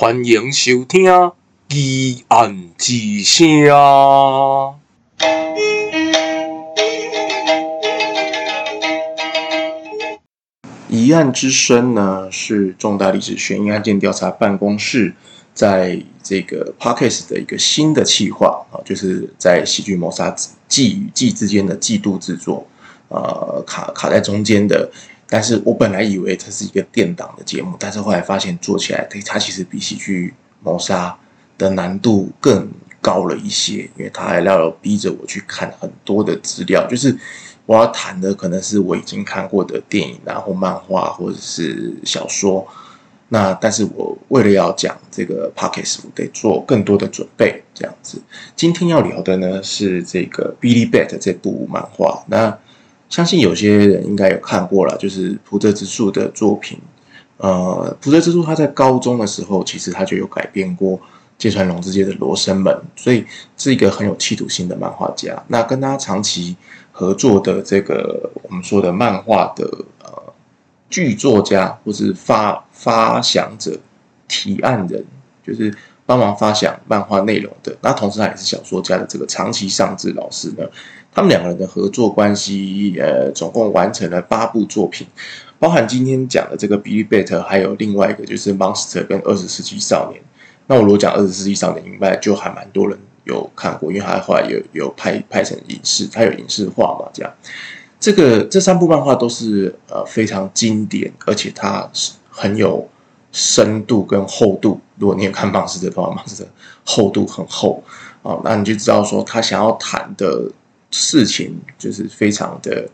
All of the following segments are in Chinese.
欢迎收听《疑案之声》。疑案之声呢，是重大历史悬疑案件调查办公室在这个 Podcast 的一个新的企划啊，就是在喜剧谋杀季与季之间的季度制作，呃，卡卡在中间的。但是我本来以为它是一个电档的节目，但是后来发现做起来，它其实比喜剧谋杀的难度更高了一些，因为它还要逼着我去看很多的资料，就是我要谈的可能是我已经看过的电影，然后漫画或者是小说。那但是我为了要讲这个 Podcast，我得做更多的准备，这样子。今天要聊的呢是这个 Billy Bat 这部漫画，那。相信有些人应该有看过了，就是浦泽直树的作品。呃，浦泽直树他在高中的时候，其实他就有改编过芥川龙之介的《罗生门》，所以是一个很有企图心的漫画家。那跟他长期合作的这个我们说的漫画的呃剧作家，或是发发想者、提案人，就是。帮忙发想漫画内容的，那同时他也是小说家的这个长期上志老师呢，他们两个人的合作关系，呃，总共完成了八部作品，包含今天讲的这个《Billy Bat》，还有另外一个就是《Monster》跟《二十世纪少年》。那我如果讲《二十世纪少年》，应该就还蛮多人有看过，因为他后来有有拍拍成影视，他有影视化嘛，这样。这个这三部漫画都是呃非常经典，而且它是很有。深度跟厚度，如果你有看《Monster》的话，《Monster 厚度很厚啊，那你就知道说他想要谈的事情就是非常的，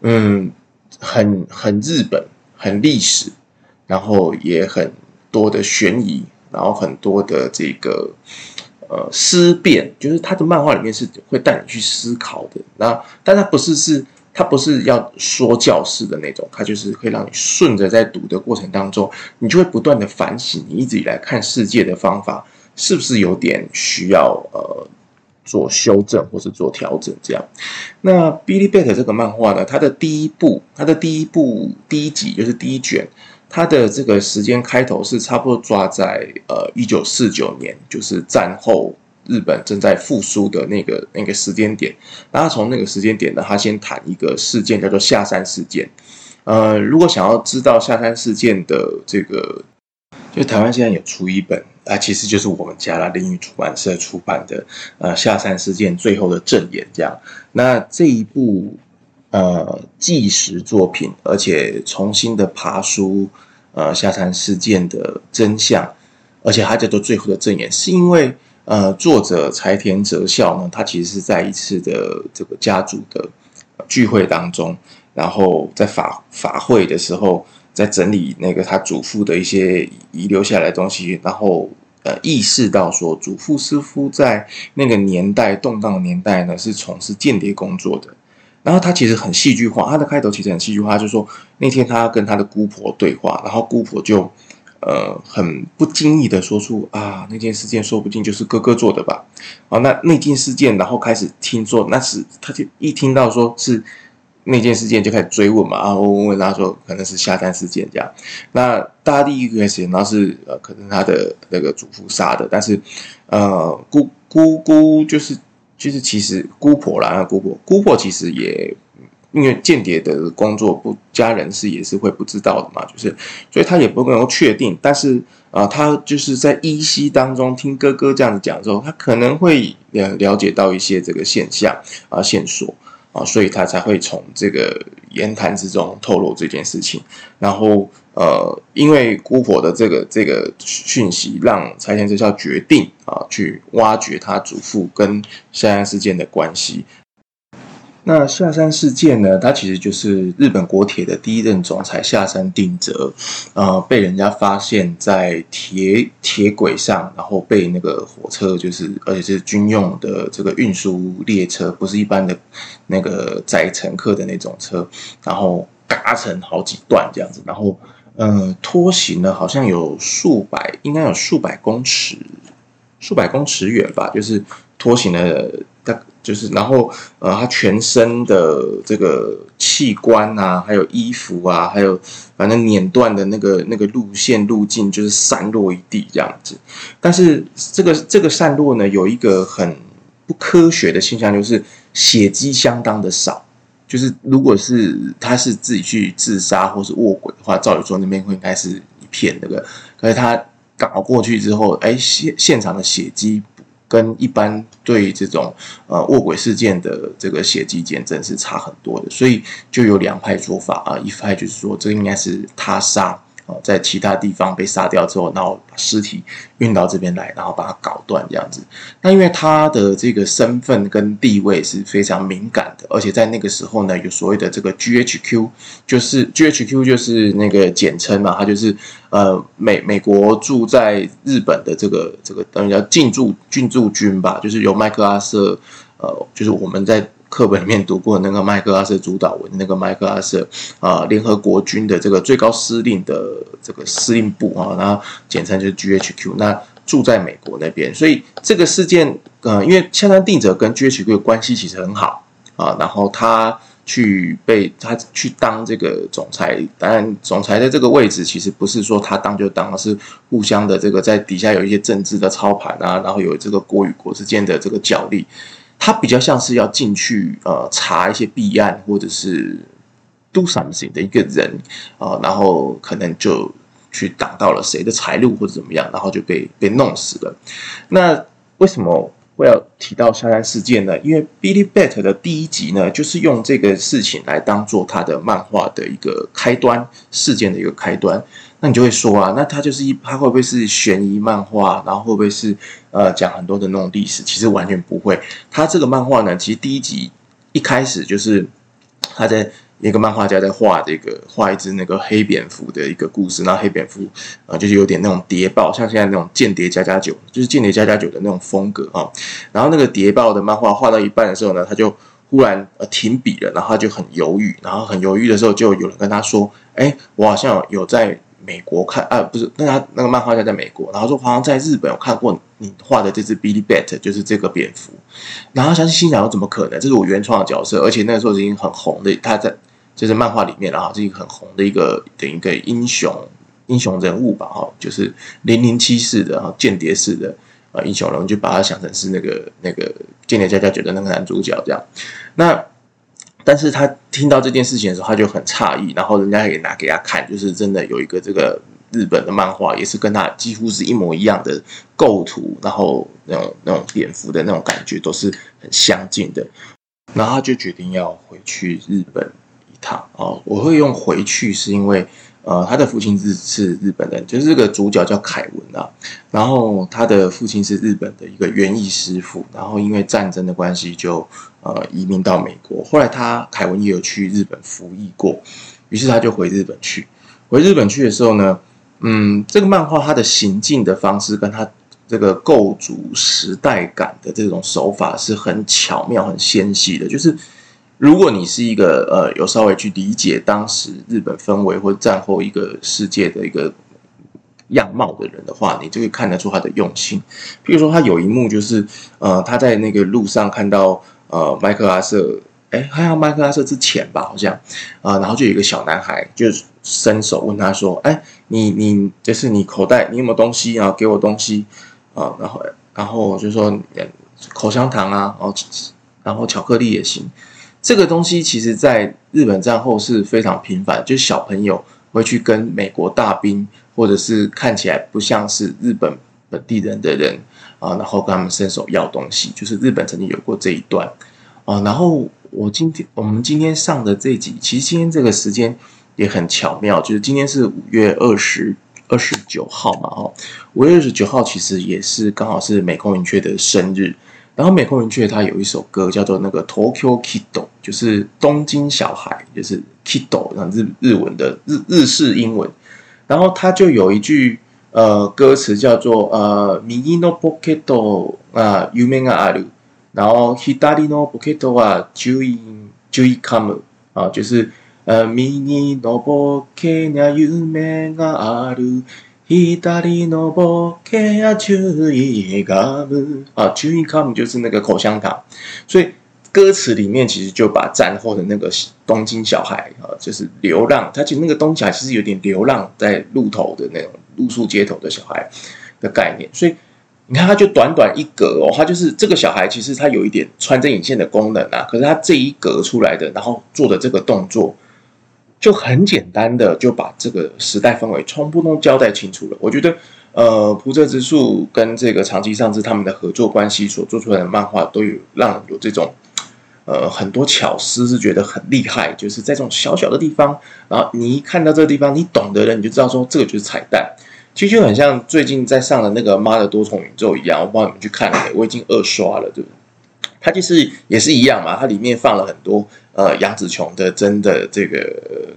嗯，很很日本，很历史，然后也很多的悬疑，然后很多的这个呃思辨，就是他的漫画里面是会带你去思考的。那但他不是是。他不是要说教式的那种，他就是会让你顺着在读的过程当中，你就会不断的反省你一直以来看世界的方法是不是有点需要呃做修正或是做调整这样。那《Billy Bat》这个漫画呢，它的第一部，它的第一部第一集就是第一卷，它的这个时间开头是差不多抓在呃一九四九年，就是战后。日本正在复苏的那个那个时间点，那他从那个时间点呢，他先谈一个事件，叫做下山事件。呃，如果想要知道下山事件的这个，就台湾现在有出一本啊，其实就是我们家啦，林语出版社出版的呃下山事件最后的证言这样。那这一部呃纪实作品，而且重新的爬书呃下山事件的真相，而且它叫做最后的证言，是因为。呃，作者柴田哲孝呢，他其实是在一次的这个家族的聚会当中，然后在法法会的时候，在整理那个他祖父的一些遗留下来的东西，然后呃意识到说，祖父似乎在那个年代动荡的年代呢，是从事间谍工作的。然后他其实很戏剧化，他的开头其实很戏剧化，就是说那天他跟他的姑婆对话，然后姑婆就。呃，很不经意的说出啊，那件事件说不定就是哥哥做的吧？啊，那那件事件，然后开始听说，那是他就一听到说是那件事件，就开始追问嘛，然后问问他说可能是下山事件这样。那大家第一个开始然后是呃，可能他的那个祖父杀的，但是呃，姑姑姑就是就是其实姑婆啦，姑婆姑婆其实也。因为间谍的工作不，家人是也是会不知道的嘛，就是，所以他也不能够确定。但是啊、他就是在依稀当中听哥哥这样子讲之后，他可能会了了解到一些这个现象啊、线索啊，所以他才会从这个言谈之中透露这件事情。然后呃，因为姑婆的这个这个讯息，让柴田哲孝决定啊去挖掘他祖父跟香山事件的关系。那下山事件呢？它其实就是日本国铁的第一任总裁下山定则，呃，被人家发现，在铁铁轨上，然后被那个火车，就是而且是军用的这个运输列车，不是一般的那个载乘客的那种车，然后嘎成好几段这样子，然后呃，拖行了好像有数百，应该有数百公尺，数百公尺远吧，就是拖行了。就是然后呃，他全身的这个器官啊，还有衣服啊，还有反正碾断的那个那个路线路径，就是散落一地这样子。但是这个这个散落呢，有一个很不科学的现象，就是血迹相当的少。就是如果是他是自己去自杀或是卧轨的话，照理说那边会应该是一片那个，可是他搞过去之后，哎，现现场的血迹。跟一般对这种呃卧轨事件的这个血迹见证是差很多的，所以就有两派说法啊，一派就是说这应该是他杀。哦，在其他地方被杀掉之后，然后把尸体运到这边来，然后把它搞断这样子。那因为他的这个身份跟地位是非常敏感的，而且在那个时候呢，有所谓的这个 GHQ，就是 GHQ 就是那个简称嘛，它就是呃美美国驻在日本的这个这个等于叫进驻进驻军吧，就是由麦克阿瑟呃，就是我们在。课本里面读过那个麦克阿瑟主导文，那个麦克阿瑟啊，联合国军的这个最高司令的这个司令部啊，然后简称就是 GHQ，那住在美国那边，所以这个事件，呃，因为香山定者跟 GHQ 的关系其实很好啊，然后他去被他去当这个总裁，当然总裁的这个位置其实不是说他当就当，而是互相的这个在底下有一些政治的操盘啊，然后有这个国与国之间的这个角力。他比较像是要进去呃查一些弊案或者是 do something 的一个人啊、然后可能就去挡到了谁的财路或者怎么样，然后就被被弄死了。那为什么会要提到香山事件呢？因为 Billy Bat 的第一集呢，就是用这个事情来当做他的漫画的一个开端，事件的一个开端。那你就会说啊，那他就是一，他会不会是悬疑漫画？然后会不会是呃讲很多的那种历史？其实完全不会。他这个漫画呢，其实第一集一开始就是他在一个漫画家在画这个画一只那个黑蝙蝠的一个故事。那黑蝙蝠啊，就是有点那种谍报，像现在那种间谍家家酒，就是间谍家家酒的那种风格啊。然后那个谍报的漫画画到一半的时候呢，他就忽然呃停笔了，然后他就很犹豫，然后很犹豫的时候，就有人跟他说：“哎，我好像有在。”美国看啊，不是，那他那个漫画家在美国，然后说好像在日本有看过你画的这只 Billy Bat，就是这个蝙蝠，然后相信心想说怎么可能？这是我原创的角色，而且那个时候已经很红的，他在就是漫画里面，然后是一个很红的一个等于一个英雄英雄人物吧，哈，就是零零七式的哈间谍式的啊英雄人物，就把他想成是那个那个间谍家家酒的那个男主角这样，那。但是他听到这件事情的时候，他就很诧异，然后人家也拿给他看，就是真的有一个这个日本的漫画，也是跟他几乎是一模一样的构图，然后那种那种蝙蝠的那种感觉都是很相近的，然后他就决定要回去日本一趟哦。我会用回去是因为。呃，他的父亲是是日本人，就是这个主角叫凯文啊。然后他的父亲是日本的一个园艺师傅，然后因为战争的关系就呃移民到美国。后来他凯文也有去日本服役过，于是他就回日本去。回日本去的时候呢，嗯，这个漫画它的行进的方式跟他这个构筑时代感的这种手法是很巧妙、很纤细的，就是。如果你是一个呃有稍微去理解当时日本氛围或战后一个世界的一个样貌的人的话，你就会看得出他的用心。譬如说，他有一幕就是呃他在那个路上看到呃麦克阿瑟，哎，还有麦克阿瑟之前吧，好像啊、呃，然后就有一个小男孩就伸手问他说：“哎，你你就是你口袋你有没有东西啊？给我东西啊？”然后然后就说口香糖啊，然后然后巧克力也行。这个东西其实，在日本战后是非常频繁，就是小朋友会去跟美国大兵，或者是看起来不像是日本本地人的人啊，然后跟他们伸手要东西，就是日本曾经有过这一段啊。然后我今天我们今天上的这集，其实今天这个时间也很巧妙，就是今天是五月二十二十九号嘛，哦，五月二十九号其实也是刚好是美空云雀的生日。然后美空云雀他有一首歌叫做那个 Tokyo Kiddo，就是东京小孩，就是 Kiddo，日日文的日日式英文。然后他就有一句呃歌词叫做呃右のポケット啊梦がある，然后左のポケットは注意注意カム啊，就是呃右のポケに梦がある。 意大利诺波克亚丘伊卡啊，丘伊卡姆就是那个口香糖，所以歌词里面其实就把战后的那个东京小孩啊，就是流浪，他其实那个东京小孩其实有点流浪在路头的那种露宿街头的小孩的概念，所以你看，他就短短一格哦，他就是这个小孩，其实他有一点穿针引线的功能啊，可是他这一格出来的，然后做的这个动作。就很简单的就把这个时代氛围全部都交代清楚了。我觉得，呃，浦泽直树跟这个长期上志他们的合作关系所做出来的漫画，都有让有这种呃很多巧思，是觉得很厉害。就是在这种小小的地方，然后你一看到这个地方，你懂的人你就知道说这个就是彩蛋。其实就很像最近在上的那个《妈的多重宇宙》一样，我不知道你们去看了？我已经二刷了，对不对？它就是也是一样嘛，它里面放了很多呃杨紫琼的真的这个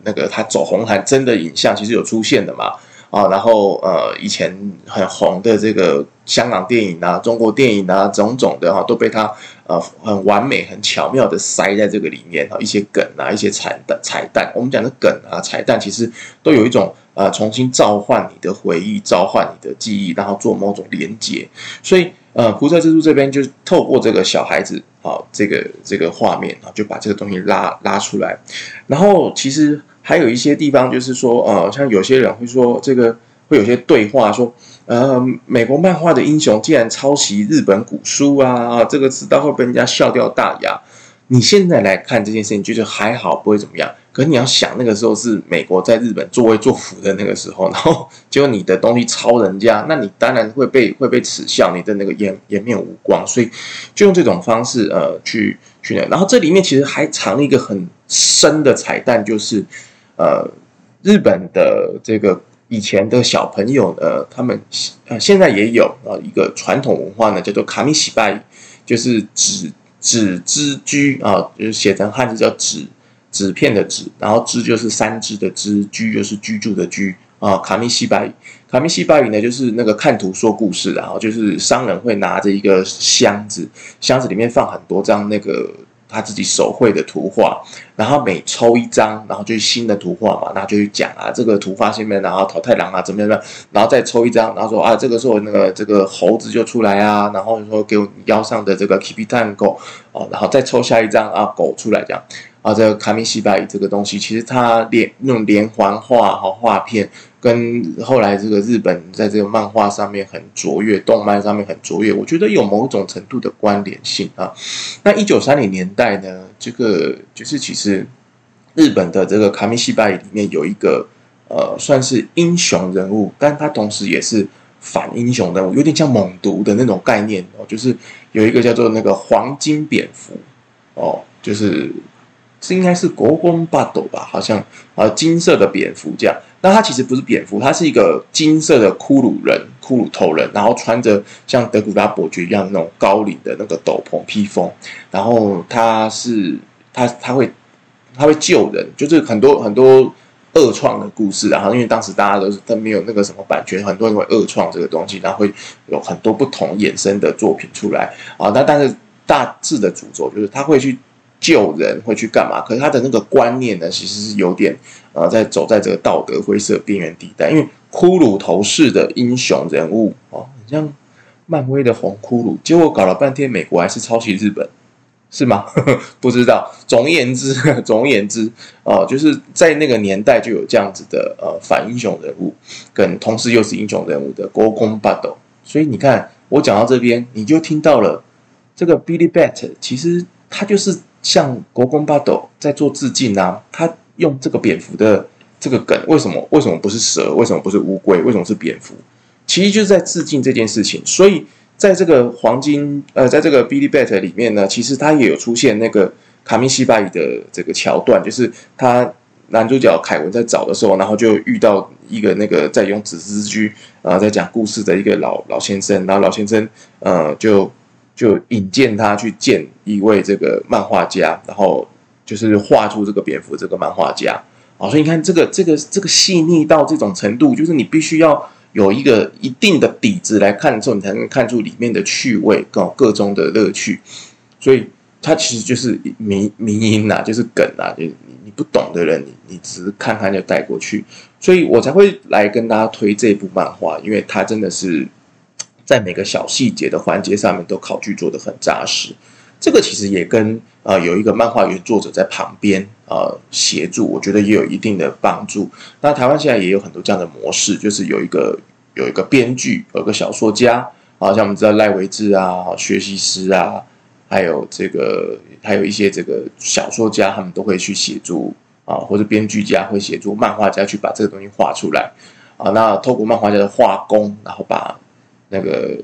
那个他走红毯真的影像，其实有出现的嘛啊，然后呃以前很红的这个香港电影啊、中国电影啊种种的哈、都被他呃很完美、很巧妙的塞在这个里面啊，一些梗啊、一些彩蛋、彩蛋，我们讲的梗啊、彩蛋，其实都有一种呃重新召唤你的回忆、召唤你的记忆，然后做某种连接，所以。呃，浦泽直树这边就是透过这个小孩子啊，这个这个画面啊，就把这个东西拉拉出来。然后其实还有一些地方，就是说，呃，像有些人会说，这个会有些对话说，呃，美国漫画的英雄竟然抄袭日本古书啊，这个知道会被人家笑掉大牙。你现在来看这件事情，觉得还好，不会怎么样。可是你要想，那个时候是美国在日本作威作福的那个时候，然后结果你的东西抄人家，那你当然会被会被耻笑，你的那个颜颜面无光。所以就用这种方式呃去去那，然后这里面其实还藏了一个很深的彩蛋，就是呃日本的这个以前的小朋友呢，他们呃现在也有啊一个传统文化呢，叫做卡米西拜，就是纸纸之居啊，就是写成汉字叫纸。纸片的纸，然后支就是三支的支，居就是居住的居啊。卡密西巴语，卡密西巴语呢，就是那个看图说故事，然后就是商人会拿着一个箱子，箱子里面放很多张那个他自己手绘的图画，然后每抽一张，然后就是新的图画嘛，然后就去讲啊，这个图画下面，然后桃太郎啊怎么样，然后再抽一张，然后说啊，这个时候那个这个猴子就出来啊，然后说给我腰上的这个 Kibitan 狗哦，然后再抽下一张啊，狗出来这样。啊，这个卡米西拜这个东西，其实它连那种连环画和画片，跟后来这个日本在这个漫画上面很卓越，动漫上面很卓越，我觉得有某种程度的关联性啊。那一九三零年代呢，这个就是其实日本的这个卡米西拜里面有一个呃，算是英雄人物，但他同时也是反英雄人物，有点像猛毒的那种概念哦，就是有一个叫做那个黄金蝙蝠哦，就是。是应该是国光八斗吧，好像啊，金色的蝙蝠这样。那它其实不是蝙蝠，它是一个金色的骷髅人、骷髅头人，然后穿着像德古拉伯爵一样那种高领的那个斗篷披风。然后他是他他会他会救人，就是很多很多恶创的故事。然后因为当时大家都是都没有那个什么版权，很多人会恶创这个东西，然后会有很多不同衍生的作品出来啊。那但是大致的主轴就是他会去。救人会去干嘛？可是他的那个观念呢，其实是有点呃，在走在这个道德灰色边缘地带。因为骷髅头式的英雄人物哦，很像漫威的红骷髅，结果搞了半天，美国还是抄袭日本，是吗？不知道。总而言之，总而言之哦、呃，就是在那个年代就有这样子的呃反英雄人物，跟同时又是英雄人物的国公八斗。所以你看，我讲到这边，你就听到了这个 Billy Bat，其实他就是。向国光八斗在做致敬啊！他用这个蝙蝠的这个梗，为什么？为什么不是蛇？为什么不是乌龟？为什么是蝙蝠？其实就是在致敬这件事情。所以在这个黄金呃，在这个 Billy Bat 里面呢，其实他也有出现那个卡米西巴伊的这个桥段，就是他男主角凯文在找的时候，然后就遇到一个那个在用纸之居啊在讲故事的一个老老先生，然后老先生呃就。就引荐他去见一位这个漫画家，然后就是画出这个蝙蝠这个漫画家啊，所以你看这个这个这个细腻到这种程度，就是你必须要有一个一定的底子来看的时候，你才能看出里面的趣味跟各种的乐趣。所以它其实就是迷迷因呐，就是梗啊，就是你你不懂的人，你你只是看看就带过去。所以我才会来跟大家推这部漫画，因为它真的是在每个小细节的环节上面都考据做得很扎实。这个其实也跟呃有一个漫画原作者在旁边呃协助，我觉得也有一定的帮助。那台湾现在也有很多这样的模式，就是有一个有一个编剧，有一个小说家，啊，像我们知道赖维志啊、学习师啊，还有这个还有一些这个小说家，他们都会去协助啊，或者编剧家会协助漫画家去把这个东西画出来啊。那透过漫画家的画工，然后把那个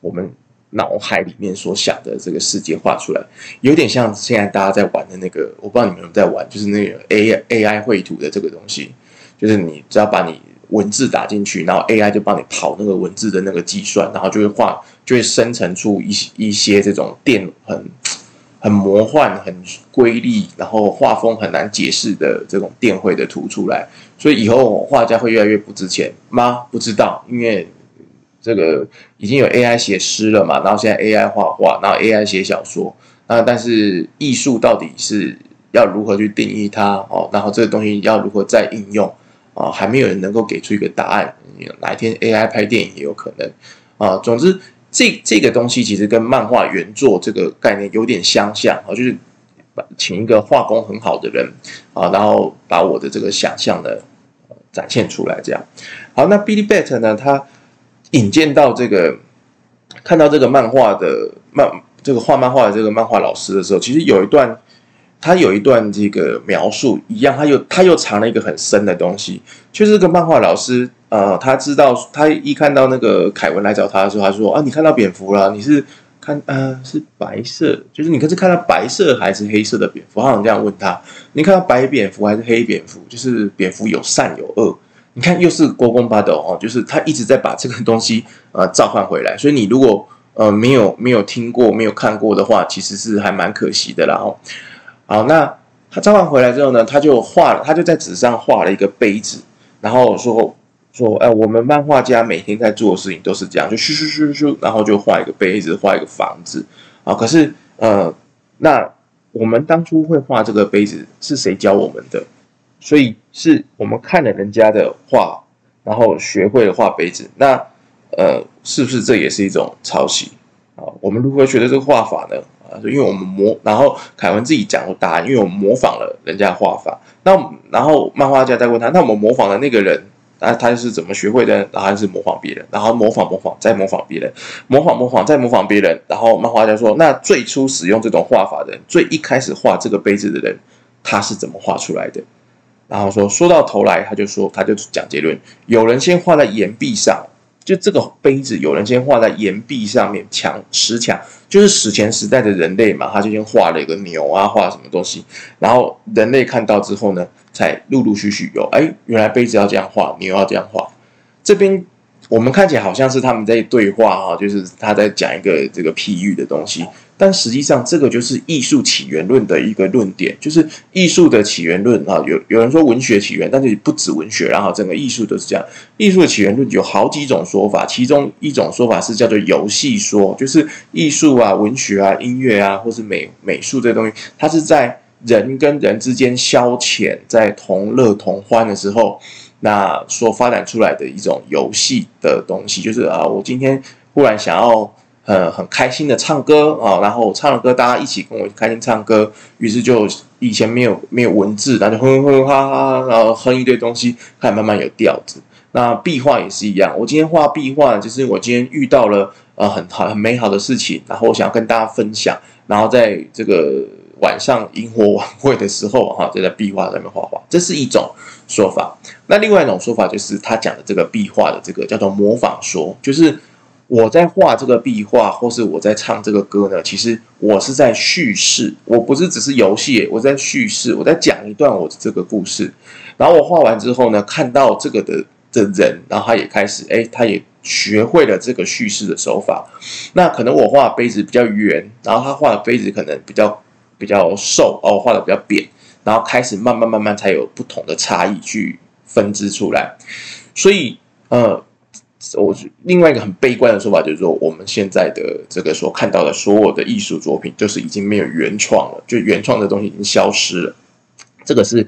我们。脑海里面所想的这个世界画出来，有点像现在大家在玩的那个，我不知道你们有没有在玩，就是那个 A AI 绘图的这个东西，就是你只要把你文字打进去，然后 AI 就帮你跑那个文字的那个计算，然后就会画，就会生成出一一些这种电很很魔幻、很瑰丽，然后画风很难解释的这种电绘的图出来。所以以后画家会越来越不值钱吗？不知道，因为。这个已经有 AI 写诗了嘛，然后现在 AI 画画，然后 AI 写小说，那但是艺术到底是要如何去定义它哦？然后这个东西要如何再应用啊？还没有人能够给出一个答案。哪一天 AI 拍电影也有可能啊。总之，这这个东西其实跟漫画原作这个概念有点相像啊，就是请一个画工很好的人啊，然后把我的这个想象呢展现出来，这样。好，那 Billy Bat 呢，他。引荐到这个，看到这个漫画的漫，这个画漫画的这个漫画老师的时候，其实有一段，他有一段这个描述一样，他又他又藏了一个很深的东西。就是这个漫画老师，呃，他知道，他一看到那个凯文来找他的时候，他说：“啊，你看到蝙蝠了？你是看，呃，是白色，就是你可是看到白色还是黑色的蝙蝠？”好像这样问他：“你看到白蝙蝠还是黑蝙蝠？就是蝙蝠有善有恶。”你看，又是国公八斗哦，就是他一直在把这个东西呃召唤回来。所以你如果呃没有没有听过、没有看过的话，其实是还蛮可惜的啦哦。好，那他召唤回来之后呢，他就画了，他就在纸上画了一个杯子，然后说说，哎，我们漫画家每天在做的事情都是这样，就咻咻咻咻，然后就画一个杯子，画一个房子啊。可是呃，那我们当初会画这个杯子是谁教我们的？所以是我们看了人家的画，然后学会了画杯子。那呃，是不是这也是一种抄袭啊？我们如何学的这个画法呢？啊，因为我们模，然后凯文自己讲过答案，因为我们模仿了人家的画法。那然后漫画家在问他，那我们模仿的那个人，那他是怎么学会的？然后还是模仿别人，然后模仿模仿再模仿别人，模仿模仿再模仿别人。然后漫画家说，那最初使用这种画法的人，最一开始画这个杯子的人，他是怎么画出来的？然后说，说到头来，他就说，他就讲结论：有人先画在岩壁上，就这个杯子，有人先画在岩壁上面，墙石墙，就是史前时代的人类嘛，他就先画了一个牛啊，画什么东西，然后人类看到之后呢，才陆陆续续有，哎，原来杯子要这样画，牛要这样画，这边。我们看起来好像是他们在对话哈，就是他在讲一个这个譬喻的东西，但实际上这个就是艺术起源论的一个论点，就是艺术的起源论啊。有有人说文学起源，但是不止文学，然后整个艺术都是这样。艺术的起源论有好几种说法，其中一种说法是叫做游戏说，就是艺术啊、文学啊、音乐啊，或是美美术这东西，它是在人跟人之间消遣，在同乐同欢的时候。那所发展出来的一种游戏的东西，就是啊，我今天忽然想要呃很开心的唱歌啊，然后唱了歌，大家一起跟我开心唱歌，于是就以前没有没有文字，然后就哼哼哈哈，然后哼一堆东西，开始慢慢有调子。那壁画也是一样，我今天画壁画，就是我今天遇到了呃很好很美好的事情，然后我想要跟大家分享，然后在这个晚上萤火晚会的时候哈，就在壁画上面画画，这是一种。说法，那另外一种说法就是他讲的这个壁画的这个叫做模仿说，就是我在画这个壁画，或是我在唱这个歌呢，其实我是在叙事，我不是只是游戏，我在叙事，我在讲一段我的这个故事。然后我画完之后呢，看到这个的的人，然后他也开始，哎，他也学会了这个叙事的手法。那可能我画杯子比较圆，然后他画的杯子可能比较比较瘦，哦，画的比较扁。然后开始慢慢慢慢才有不同的差异去分支出来，所以呃，我另外一个很悲观的说法就是说，我们现在的这个所看到的所有的艺术作品，就是已经没有原创了，就原创的东西已经消失了。这个是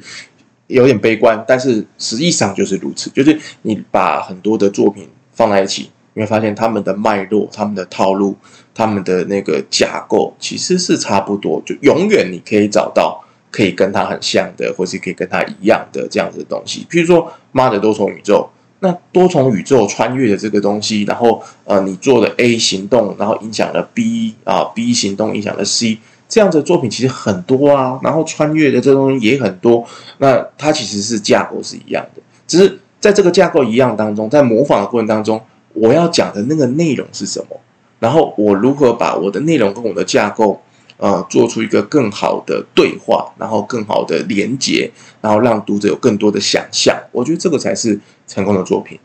有点悲观，但是实际上就是如此。就是你把很多的作品放在一起，你会发现他们的脉络、他们的套路、他们的那个架构其实是差不多，就永远你可以找到可以跟他很像的，或是可以跟他一样的这样子的东西。譬如说，妈的多重宇宙，那多重宇宙穿越的这个东西，然后呃，你做的 A 行动，然后影响了 B 啊，B 行动影响了 C。这样子的作品其实很多啊，然后穿越的这东西也很多。那它其实是架构是一样的，只是在这个架构一样当中，在模仿的过程当中，我要讲的那个内容是什么？然后我如何把我的内容跟我的架构，呃，做出一个更好的对话，然后更好的连接，然后让读者有更多的想象。我觉得这个才是成功的作品。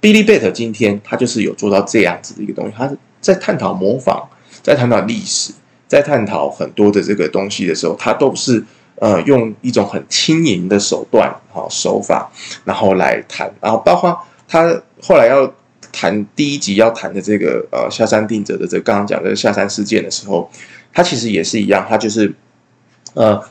Billy Bat 今天他就是有做到这样子的一个东西，他在探讨模仿，在探讨历史。在探讨很多的这个东西的时候，他都是呃用一种很轻盈的手段、哈手法，然后来谈，然后包括他后来要谈第一集要谈的这个呃下山定则的这个刚刚讲的下山事件的时候，他其实也是一样，他就是呃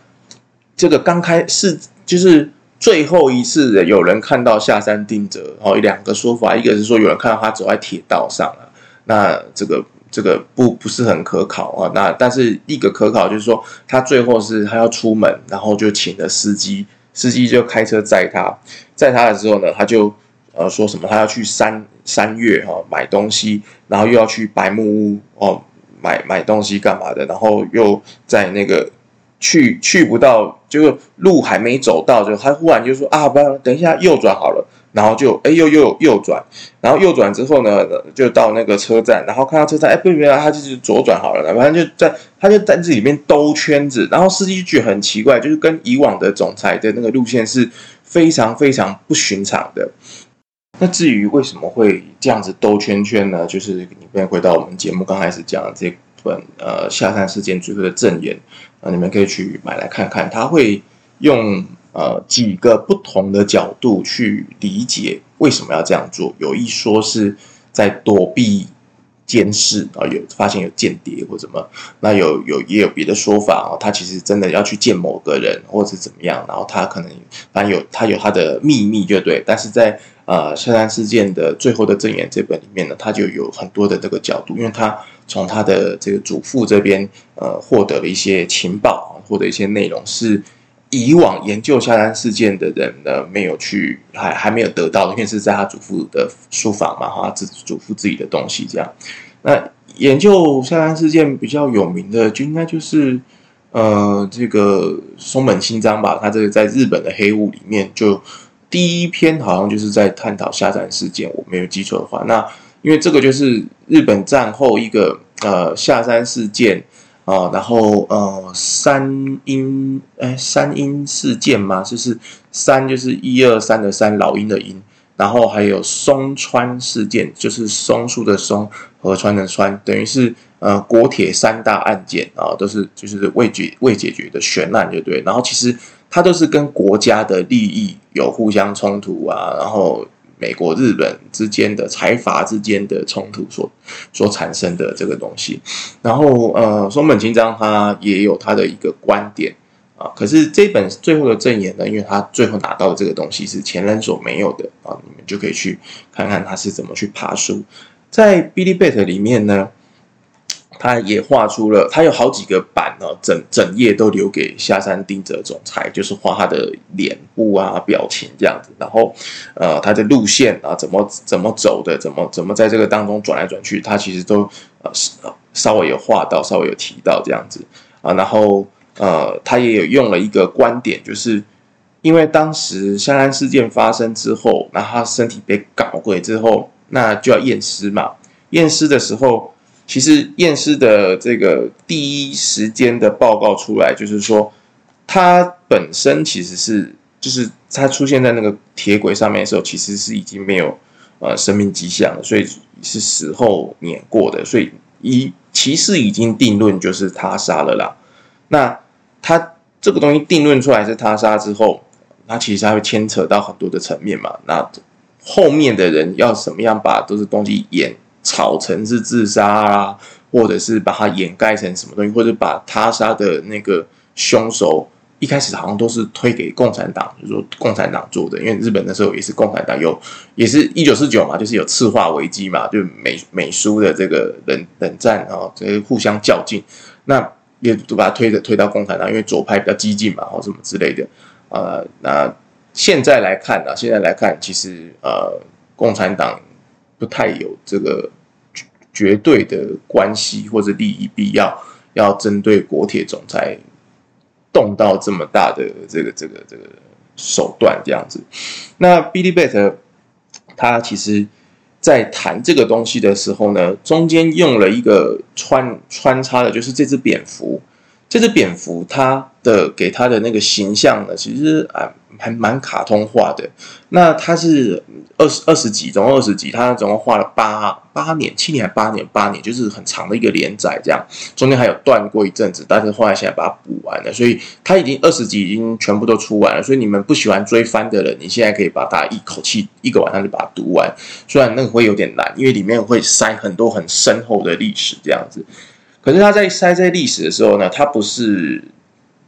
这个刚开始就是最后一次有人看到下山定则，哦，有两个说法，一个是说有人看到他走在铁道上了，那这个。这个不不是很可考啊，那但是一个可考就是说，他最后是他要出门，然后就请了司机，司机就开车载他，载他的时候呢，他就呃说什么，他要去山山岳哈买东西，然后又要去白木屋哦买买东西干嘛的，然后又在那个去去不到，就路还没走到，就他忽然就说啊，不要等一下右转好了。然后就哎又又右转，然后右转之后呢，就到那个车站，然后看到车站，哎不不，他就是左转好了，反正就在他就在这里面兜圈子，然后司机觉得很奇怪，就是跟以往的总裁的那个路线是非常非常不寻常的。那至于为什么会这样子兜圈圈呢？就是你们回到我们节目刚开始讲的这本呃下山事件最后的证言啊，你们可以去买来看看，他会用。呃，几个不同的角度去理解为什么要这样做。有一说是在躲避监视啊，有发现有间谍或什么。那有有也有别的说法啊，他其实真的要去见某个人或者怎么样，然后他可能反正有他有他的秘密就对。但是在呃下山事件的最后的证言这本里面呢，他就有很多的这个角度，因为他从他的这个祖父这边呃获得了一些情报，获得一些内容是。以往研究下山事件的人呢，没有去，还还没有得到，因为是在他祖父的书房嘛，哈，自祖父自己的东西这样。那研究下山事件比较有名的，就应该就是呃，这个松本清张吧。他这个在日本的黑雾里面，就第一篇好像就是在探讨下山事件，我没有记错的话。那因为这个就是日本战后一个呃下山事件。啊，然后呃，山鹰哎，山鹰事件嘛，就是山就是一二三的山，老鹰的鹰，然后还有松川事件，就是松树的松，河川的川，等于是呃国铁三大案件啊，都是就是未解未解决的悬案，就对。然后其实它都是跟国家的利益有互相冲突啊，然后。美国、日本之间的财阀之间的冲突所所产生的这个东西，然后呃，松本清张他也有他的一个观点啊。可是这本最后的证言呢，因为他最后拿到的这个东西是前人所没有的啊，你们就可以去看看他是怎么去爬书。在 Billy Bat 里面呢。他也画出了，他有好几个版哦，整整页都留给下山定则总裁，就是画他的脸部啊、表情这样子，然后呃，他的路线啊，怎么怎么走的，怎么怎么在这个当中转来转去，他其实都呃稍微有画到，稍微有提到这样子啊，然后呃，他也有用了一个观点，就是因为当时下山事件发生之后，那他身体被搞鬼之后，那就要验尸嘛，验尸的时候。其实验尸的这个第一时间的报告出来，就是说他本身其实是，就是他出现在那个铁轨上面的时候，其实是已经没有呃生命迹象了，所以是死后碾过的，所以一其实已经定论就是他杀了啦。那他这个东西定论出来是他杀之后，他其实还会牵扯到很多的层面嘛。那后面的人要怎么样把都是东西演？炒成是自杀啊，或者是把它掩盖成什么东西，或者把他杀的那个凶手一开始好像都是推给共产党，就说共产党做的，因为日本那时候也是共产党有，也是一九四九嘛，就是有赤化危机嘛，就美美苏的这个冷冷战啊，这互相较劲，那也都把它推着推到共产党，因为左派比较激进嘛，或什么之类的，呃，那现在来看呢，现在来看，其实呃，共产党不太有这个绝对的关系或者利益必要，要针对国铁总裁。动到这么大的这个这个这个手段这样子，那 Billy Bat 他其实，在谈这个东西的时候呢，中间用了一个穿穿插的，就是这只蝙蝠，这只蝙蝠它的给它的那个形象呢，其实啊。还蛮卡通化的，那他是二十二十集，总共二十集，他总共画了八八年、七年还八年、八年，就是很长的一个连载，这样。中间还有断过一阵子，但是后来现在把它补完了，所以他已经二十集已经全部都出完了，所以你们不喜欢追番的人，你现在可以把它一口气一个晚上就把它读完，虽然那个会有点难，因为里面会塞很多很深厚的历史这样子，可是他在塞在历史的时候呢，他不是。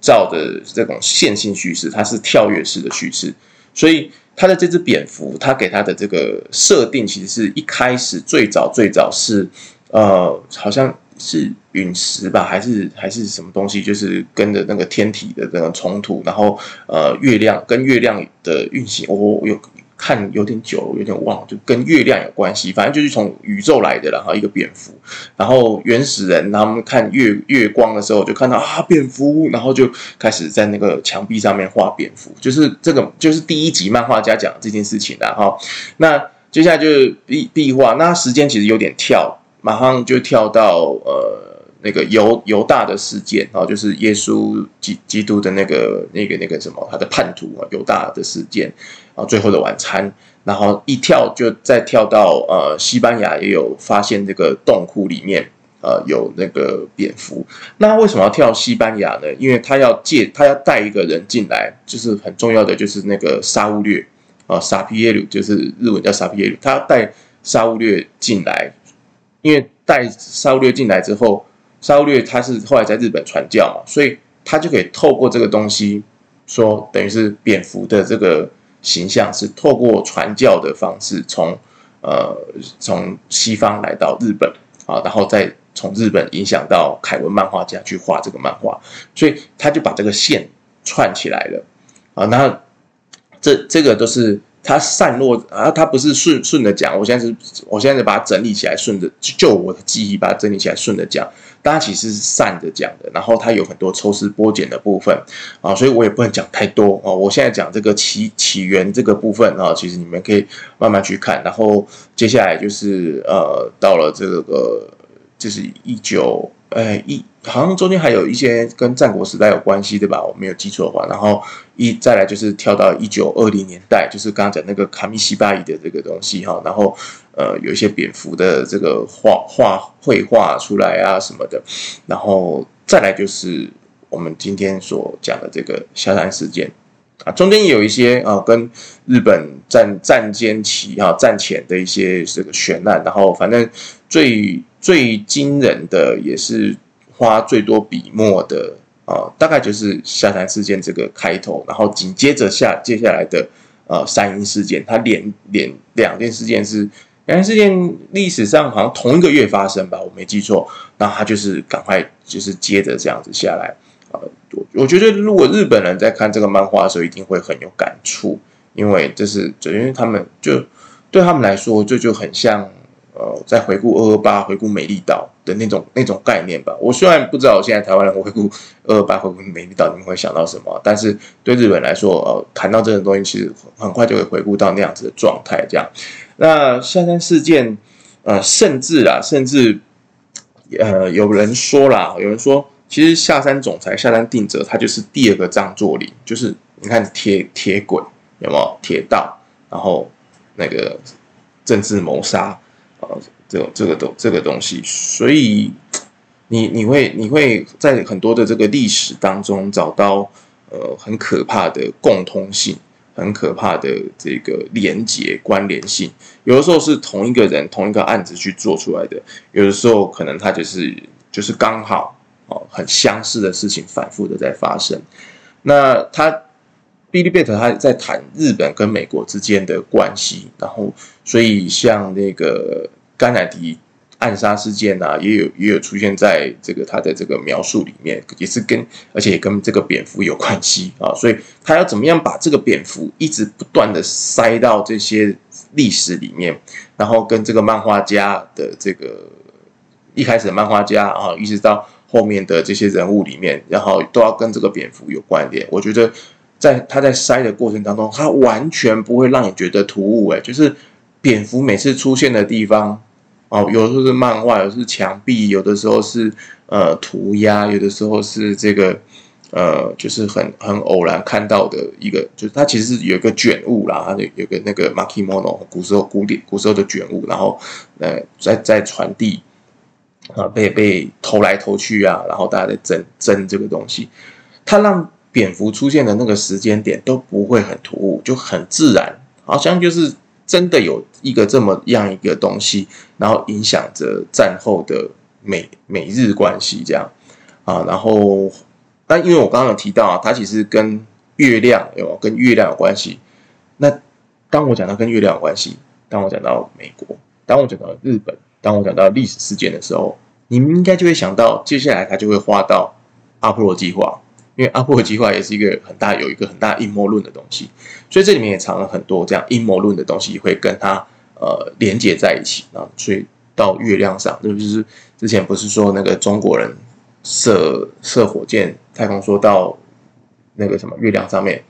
照的这种线性叙事，它是跳跃式的叙事，所以它的这只蝙蝠，它给它的这个设定，其实是一开始最早最早是呃，好像是陨石吧，还是还是什么东西，就是跟着那个天体的这个冲突，然后呃，月亮跟月亮的运行，我、哦、有。看有点久，有点忘了，就跟月亮有关系。反正就是从宇宙来的，然后一个蝙蝠。然后原始人他们看月月光的时候，就看到啊蝙蝠，然后就开始在那个墙壁上面画蝙蝠。就是这个，就是第一集漫画家讲这件事情的哈。那接下来就是壁壁画，那时间其实有点跳，马上就跳到呃。那个犹犹大的事件啊，就是耶稣基基督的那个那个那个什么，他的叛徒啊，犹大的事件啊，最后的晚餐，然后一跳就再跳到呃，西班牙也有发现这个洞窟里面呃有那个蝙蝠。那为什么要跳西班牙呢？因为他要借他要带一个人进来，就是很重要的就是那个沙乌略啊，沙皮耶鲁就是日文叫沙皮耶鲁，他要带沙乌略进来，因为带沙乌略进来之后。沙乌略他是后来在日本传教嘛，所以他就可以透过这个东西说，等于是蝙蝠的这个形象是透过传教的方式从呃从西方来到日本啊，然后再从日本影响到凯文漫画家去画这个漫画，所以他就把这个线串起来了啊。那这这个都是。它散落啊，它不是顺顺的讲。我现在是，我现在是把它整理起来，顺着就我的记忆把它整理起来，顺着讲。大家其实是散着讲的，然后它有很多抽丝剥茧的部分啊，所以我也不能讲太多啊。我现在讲这个起起源这个部分啊，其实你们可以慢慢去看。然后接下来就是呃，到了这个就是一九。哎，一好像中间还有一些跟战国时代有关系，对吧？我没有记错的话，然后一再来就是跳到一九二零年代，就是刚刚讲那个卡米西巴伊的这个东西哈，然后呃有一些蝙蝠的这个画画绘画出来啊什么的，然后再来就是我们今天所讲的这个下山事件啊，中间也有一些啊跟日本战战间期啊战前的一些这个悬案，然后反正最。最惊人的也是花最多笔墨的啊，大概就是下山事件这个开头，然后紧接着下接下来的呃山阴事件，它连连两件事件是两件事件历史上好像同一个月发生吧，我没记错，那他就是赶快就是接着这样子下来，我我觉得如果日本人在看这个漫画的时候，一定会很有感触，因为这是就因为他们就对他们来说，这，就很像。呃，在回顾二二八，回顾美丽岛的那种那种概念吧。我虽然不知道现在台湾人回顾二二八，回顾美丽岛，你们会想到什么？但是对日本来说，呃，谈到这种东西，其实很快就会回顾到那样子的状态。这样，那下山事件，呃，甚至啊，甚至，呃，有人说啦，有人说，其实下山总裁、下山定则，他就是第二个张作霖，就是你看铁铁轨有没有铁道，然后那个政治谋杀。这这个东这个东西，所以你你会你会在很多的这个历史当中找到呃很可怕的共通性，很可怕的这个连结关联性。有的时候是同一个人同一个案子去做出来的，有的时候可能他就是就是刚好哦很相似的事情反复的在发生。那他 Billy Bat 他在谈日本跟美国之间的关系，然后所以像那个甘乃迪暗杀事件啊，也有也有出现在这个他的这个描述里面，也是跟而且也跟这个蝙蝠有关系啊，所以他要怎么样把这个蝙蝠一直不断的塞到这些历史里面，然后跟这个漫画家的这个一开始的漫画家啊，一直到后面的这些人物里面，然后都要跟这个蝙蝠有关联。我觉得在他在塞的过程当中，他完全不会让你觉得突兀，哎，就是蝙蝠每次出现的地方。哦，有的时候是漫画，有的是墙壁，有的时候是呃涂鸦，有的时候是这个呃，就是很很偶然看到的一个，就是它其实是有一个卷物啦，它有有个那个 makimono 古时候古典古时候的卷物，然后呃在在传递啊，被被偷来偷去啊，然后大家在争争这个东西，它让蝙蝠出现的那个时间点都不会很突兀，就很自然，好像就是。真的有一个这么样一个东西，然后影响着战后的美美日关系，这样啊，然后但因为我刚刚有提到啊，它其实跟月亮有跟月亮有关系。那当我讲到跟月亮有关系，当我讲到美国，当我讲到日本，当我讲到历史事件的时候，你们应该就会想到，接下来它就会画到阿波罗计划。因为阿波罗计划也是一个很大有一个很大阴谋论的东西，所以这里面也藏了很多这样阴谋论的东西，会跟它呃连接在一起啊。所以到月亮上，就是之前不是说那个中国人射射火箭太空梭到那个什么月亮上面，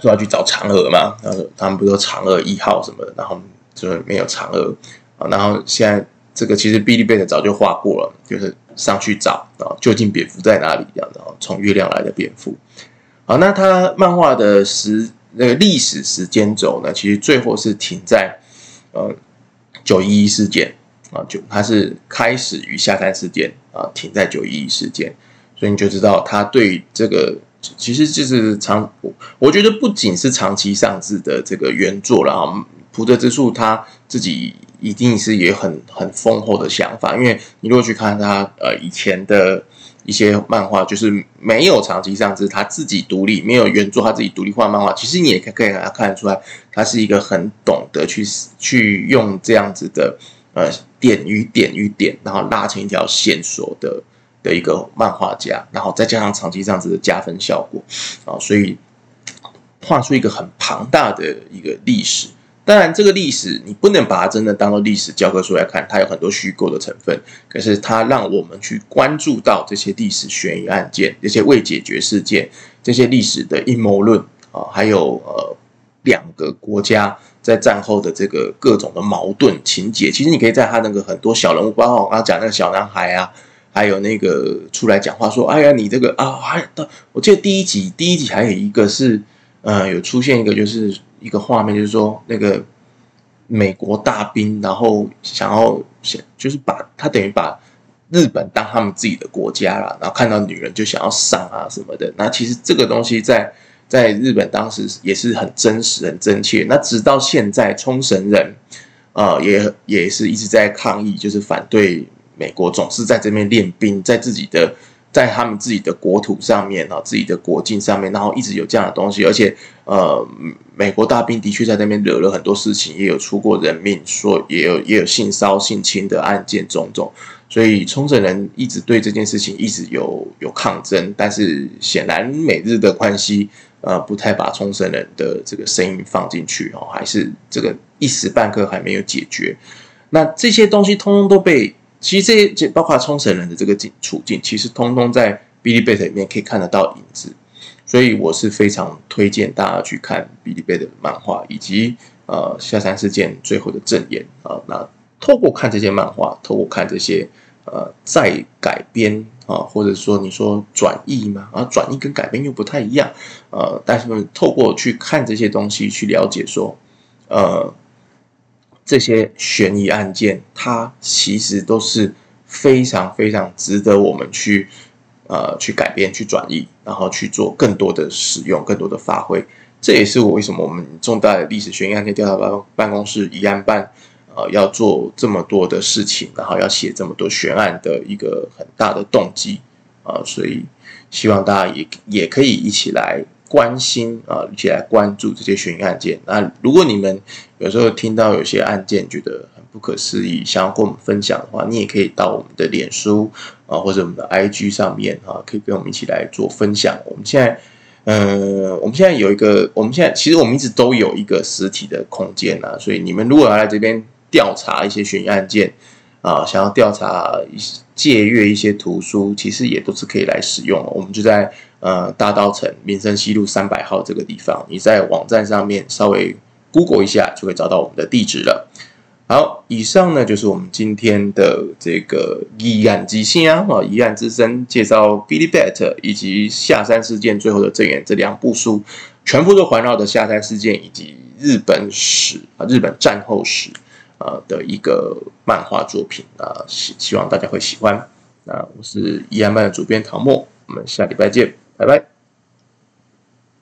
说要去找嫦娥嘛？然后他们不是说嫦娥一号什么的，然后就没有嫦娥啊。然后现在这个其实 Billy Bat 早就画过了，就是。上去找啊，究竟蝙蝠在哪里？这样的啊，从月亮来的蝙蝠。好，那他漫画的时那个历史时间轴呢？其实最后是停在呃九一一事件啊，就它是开始于下山事件啊，停在九一一事件，所以你就知道他对这个其实就是长，我觉得不仅是长期上志的这个原作了啊，浦泽直树他自己。一定是也很很丰厚的想法，因为你如果去看他呃以前的一些漫画，就是没有长期上志，他自己独立没有原作，他自己独立画漫画，其实你也可以可以给他看得出来，他是一个很懂得去去用这样子的呃点与点与点，然后拉成一条线索的的一个漫画家，然后再加上长期这样子的加分效果啊，所以画出一个很庞大的一个历史。当然，这个历史你不能把它真的当做历史教科书来看，它有很多虚构的成分。可是它让我们去关注到这些历史悬疑案件、这些未解决事件、这些历史的阴谋论啊，还有呃两个国家在战后的这个各种的矛盾情节。其实你可以在他那个很多小人物，包括我刚刚讲那个小男孩啊，还有那个出来讲话说：“哎呀，你这个啊，还我记得第一集第一集还有一个是呃有出现一个就是。”一个画面就是说，那个美国大兵，然后想要想，就是把他等于把日本当他们自己的国家了，然后看到女人就想要上啊什么的。那其实这个东西在在日本当时也是很真实、很真切。那直到现在，冲绳人、呃，也也是一直在抗议，就是反对美国总是在这边练兵，在自己的。在他们自己的国土上面啊，自己的国境上面，然后一直有这样的东西，而且呃，美国大兵的确在那边惹了很多事情，也有出过人命，说也有也有性骚性侵的案件种种，所以冲绳人一直对这件事情一直有有抗争，但是显然美日的关系呃不太把冲绳人的这个声音放进去哦，还是这个一时半刻还没有解决，那这些东西通通都被。其实这些，包括冲绳人的这个境处境，其实通通在 Billy Bat 里面可以看得到影子，所以我是非常推荐大家去看 Billy Bat 的漫画，以及呃下山事件最后的证言啊。那透过看这些漫画，透过看这些呃再改编啊，或者说你说转译嘛，啊转译跟改编又不太一样，呃，但是透过去看这些东西，去了解说，呃。这些悬疑案件，它其实都是非常非常值得我们去呃去改编、去转移，然后去做更多的使用、更多的发挥。这也是我为什么我们重大的历史悬疑案件调查办办公室疑案办呃要做这么多的事情，然后要写这么多悬案的一个很大的动机啊，所以希望大家也也可以一起来关心啊，一起来关注这些悬疑案件。那如果你们有时候听到有些案件觉得很不可思议，想要跟我们分享的话，你也可以到我们的脸书啊或者我们的 IG 上面啊，可以跟我们一起来做分享。我们现在。嗯，我们现在有一个，我们现在其实我们一直都有一个实体的空间啊，所以你们如果要来这边调查一些悬疑案件啊，想要调查借阅一些图书，其实也都是可以来使用。我们就在呃大稻城民生西路三百号这个地方，你在网站上面稍微 Google 一下，就会找到我们的地址了。好，以上呢就是我们今天的这个疑案即兴啊，啊，疑案之声介绍 Billy Bat 以及下山事件最后的证言这两部书，全部都环绕着下山事件以及日本史啊，日本战后史啊的一个漫画作品啊，希希望大家会喜欢。那我是疑案班的主编唐墨，我们下礼拜见，拜拜。